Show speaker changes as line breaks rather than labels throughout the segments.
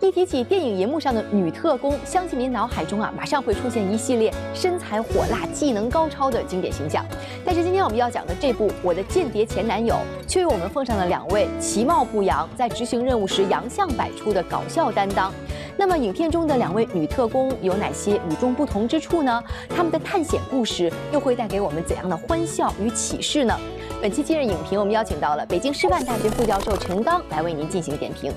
一提起电影银幕上的女特工，相信您脑海中啊，马上会出现一系列身材火辣、技能高超的经典形象。但是今天我们要讲的这部《我的间谍前男友》，却为我们奉上了两位其貌不扬，在执行任务时洋相百出的搞笑担当。那么，影片中的两位女特工有哪些与众不同之处呢？他们的探险故事又会带给我们怎样的欢笑与启示呢？本期今日影评，我们邀请到了北京师范大学副教授陈刚来为您进行点评。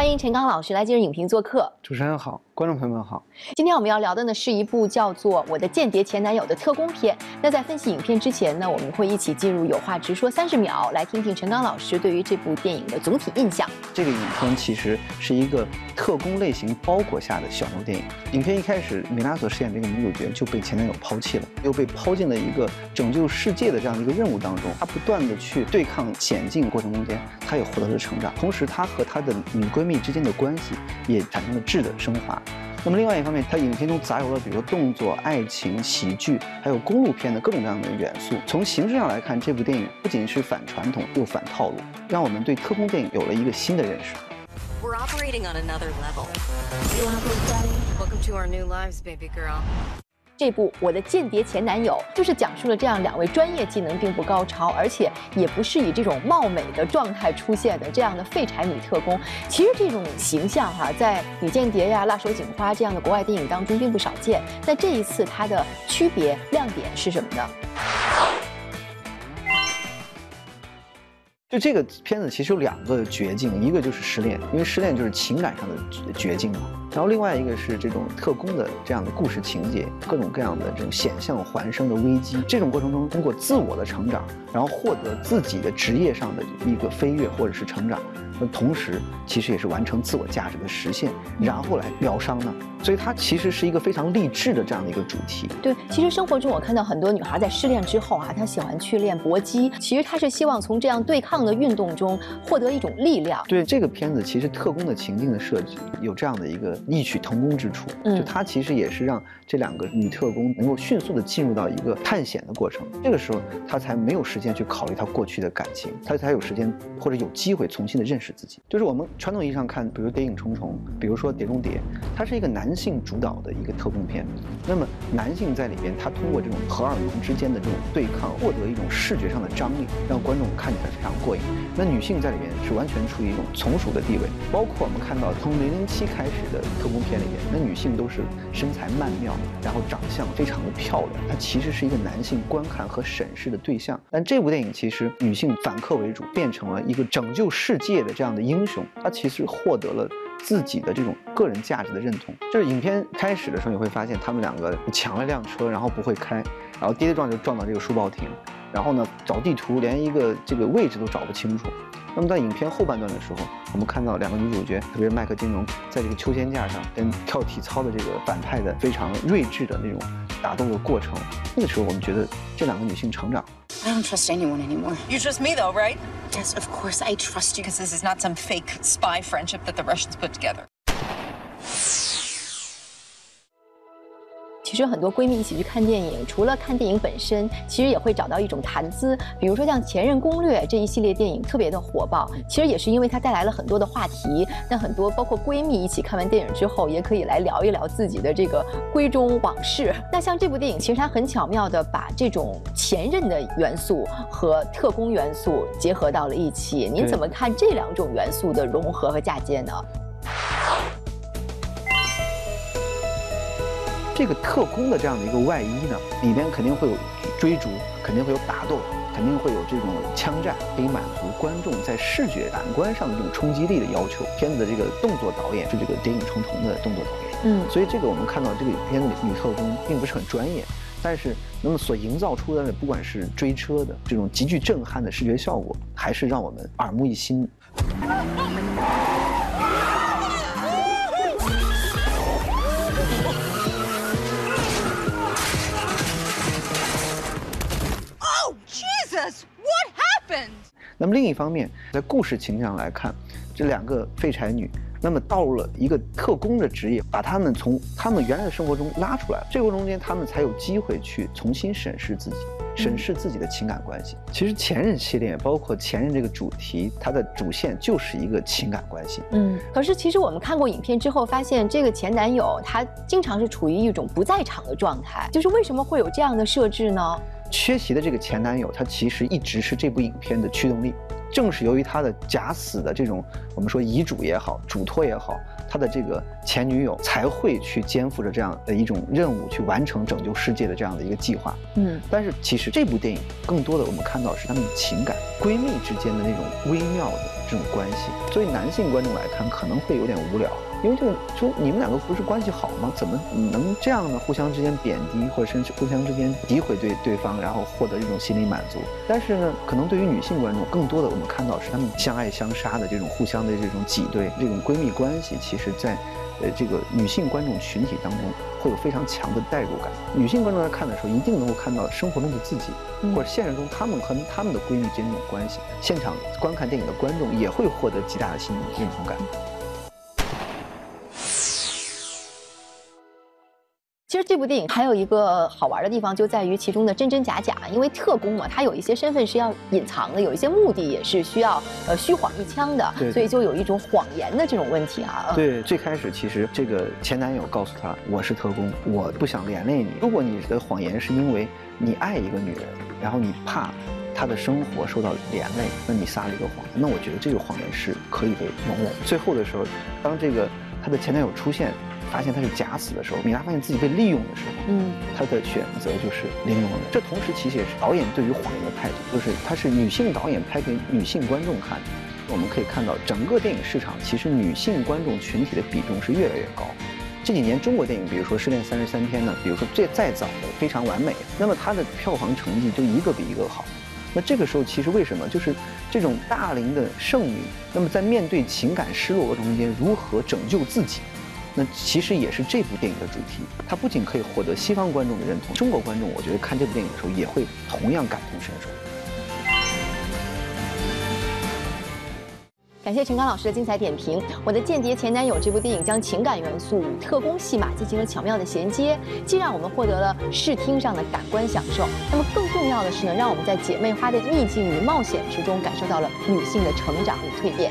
欢迎陈刚老师来今日影评做客。
主持人好。观众朋友们好，
今天我们要聊的呢是一部叫做《我的间谍前男友》的特工片。那在分析影片之前呢，我们会一起进入有话直说三十秒，来听听陈刚老师对于这部电影的总体印象。
这个影片其实是一个特工类型包裹下的小众电影。影片一开始，米拉所饰演这个女主角就被前男友抛弃了，又被抛进了一个拯救世界的这样的一个任务当中。她不断的去对抗险境过程中间，她也获得了成长。同时，她和她的女闺蜜之间的关系也产生了质的升华。那么另外一方面，它影片中杂糅了比如说动作、爱情、喜剧，还有公路片的各种各样的元素。从形式上来看，这部电影不仅是反传统，又反套路，让我们对特工电影有了一个新的认识。We're operating on another level.
Welcome to our new lives, baby girl. 这部《我的间谍前男友》就是讲述了这样两位专业技能并不高超，而且也不是以这种貌美的状态出现的这样的废柴女特工。其实这种形象哈，在《女间谍》呀、《辣手警花》这样的国外电影当中并不少见。那这一次它的区别亮点是什么呢？
就这个片子其实有两个绝境，一个就是失恋，因为失恋就是情感上的绝境嘛。然后另外一个是这种特工的这样的故事情节，各种各样的这种险象环生的危机，这种过程中通过自我的成长，然后获得自己的职业上的一个飞跃或者是成长。那同时，其实也是完成自我价值的实现，然后来疗伤呢。所以它其实是一个非常励志的这样的一个主题。
对，其实生活中我看到很多女孩在失恋之后啊，她喜欢去练搏击，其实她是希望从这样对抗的运动中获得一种力量。
对这个片子，其实特工的情境的设计有这样的一个异曲同工之处，就它其实也是让这两个女特工能够迅速的进入到一个探险的过程。这个时候，她才没有时间去考虑他过去的感情，他才有时间或者有机会重新的认识。自己就是我们传统意义上看，比如《谍影重重》，比如说《碟中谍》，它是一个男性主导的一个特工片。那么男性在里边，他通过这种荷尔蒙之间的这种对抗，获得一种视觉上的张力，让观众看起来非常过瘾。那女性在里边是完全处于一种从属的地位。包括我们看到从《零零七》开始的特工片里边，那女性都是身材曼妙，然后长相非常的漂亮，她其实是一个男性观看和审视的对象。但这部电影其实女性反客为主，变成了一个拯救世界的。这样的英雄，她其实获得了自己的这种个人价值的认同。就是影片开始的时候，你会发现他们两个抢了一辆车，然后不会开，然后跌跌撞就撞到这个书报亭，然后呢找地图连一个这个位置都找不清楚。那么在影片后半段的时候，我们看到两个女主角，特别是麦克金荣，在这个秋千架上跟跳体操的这个反派的非常睿智的那种打斗的过程。那个时候，我们觉得这两个女性成长。
I don't trust anyone anymore.
You trust me, though, right?
Yes, of course I trust you.
Because this is not some fake spy friendship that the Russians put together.
其实很多闺蜜一起去看电影，除了看电影本身，其实也会找到一种谈资。比如说像《前任攻略》这一系列电影特别的火爆，其实也是因为它带来了很多的话题。那很多包括闺蜜一起看完电影之后，也可以来聊一聊自己的这个闺中往事。那像这部电影，其实它很巧妙的把这种前任的元素和特工元素结合到了一起。您怎么看这两种元素的融合和嫁接呢？
这个特工的这样的一个外衣呢，里边肯定会有追逐，肯定会有打斗，肯定会有这种枪战，可以满足观众在视觉感官上的这种冲击力的要求。片子的这个动作导演是这个《谍影重重》的动作导演，嗯，所以这个我们看到这个片子里女特工并不是很专业，但是那么所营造出来的，不管是追车的这种极具震撼的视觉效果，还是让我们耳目一新。
Happened?
那么另一方面，在故事情节上来看，这两个废柴女，那么到了一个特工的职业，把他们从他们原来的生活中拉出来，这个中间他们才有机会去重新审视自己，审视自己的情感关系。其实前任系列包括前任这个主题，它的主线就是一个情感关系。
嗯，可是其实我们看过影片之后，发现这个前男友他经常是处于一种不在场的状态，就是为什么会有这样的设置呢？
缺席的这个前男友，他其实一直是这部影片的驱动力。正是由于他的假死的这种，我们说遗嘱也好，嘱托也好，他的这个前女友才会去肩负着这样的一种任务，去完成拯救世界的这样的一个计划。嗯，但是其实这部电影更多的我们看到是他们的情感，闺蜜之间的那种微妙的这种关系。作为男性观众来看，可能会有点无聊。因为这个说你们两个不是关系好吗？怎么能这样呢？互相之间贬低，或者甚至互相之间诋毁对对方，然后获得一种心理满足。但是呢，可能对于女性观众，更多的我们看到是他们相爱相杀的这种互相的这种挤兑，这种闺蜜关系，其实在呃这个女性观众群体当中会有非常强的代入感。女性观众在看的时候，一定能够看到生活中的自己，或者现实中她们和她们的闺蜜间这种关系。现场观看电影的观众也会获得极大的心理认同感。
其实这部电影还有一个好玩的地方，就在于其中的真真假假。因为特工嘛，他有一些身份是要隐藏的，有一些目的也是需要呃虚晃一枪的，所以就有一种谎言的这种问题啊。
对，最开始其实这个前男友告诉他我是特工，我不想连累你。如果你的谎言是因为你爱一个女人，然后你怕她的生活受到连累，那你撒了一个谎言，那我觉得这个谎言是可以被容忍。最后的时候，当这个他的前男友出现。发现他是假死的时候，米拉发现自己被利用的时候，嗯，他的选择就是零容忍。这同时其实也是导演对于谎言的态度，就是他是女性导演拍给女性观众看的。我们可以看到，整个电影市场其实女性观众群体的比重是越来越高。这几年中国电影，比如说《失恋三十三天》呢，比如说最再早的《非常完美》，那么它的票房成绩就一个比一个好。那这个时候其实为什么？就是这种大龄的剩女，那么在面对情感失落中间，如何拯救自己？那其实也是这部电影的主题，它不仅可以获得西方观众的认同，中国观众我觉得看这部电影的时候也会同样感同身受。
感谢陈刚老师的精彩点评。《我的间谍前男友》这部电影将情感元素与特工戏码进行了巧妙的衔接，既让我们获得了视听上的感官享受，那么更重要的是呢，让我们在姐妹花的逆境与冒险之中，感受到了女性的成长与蜕变。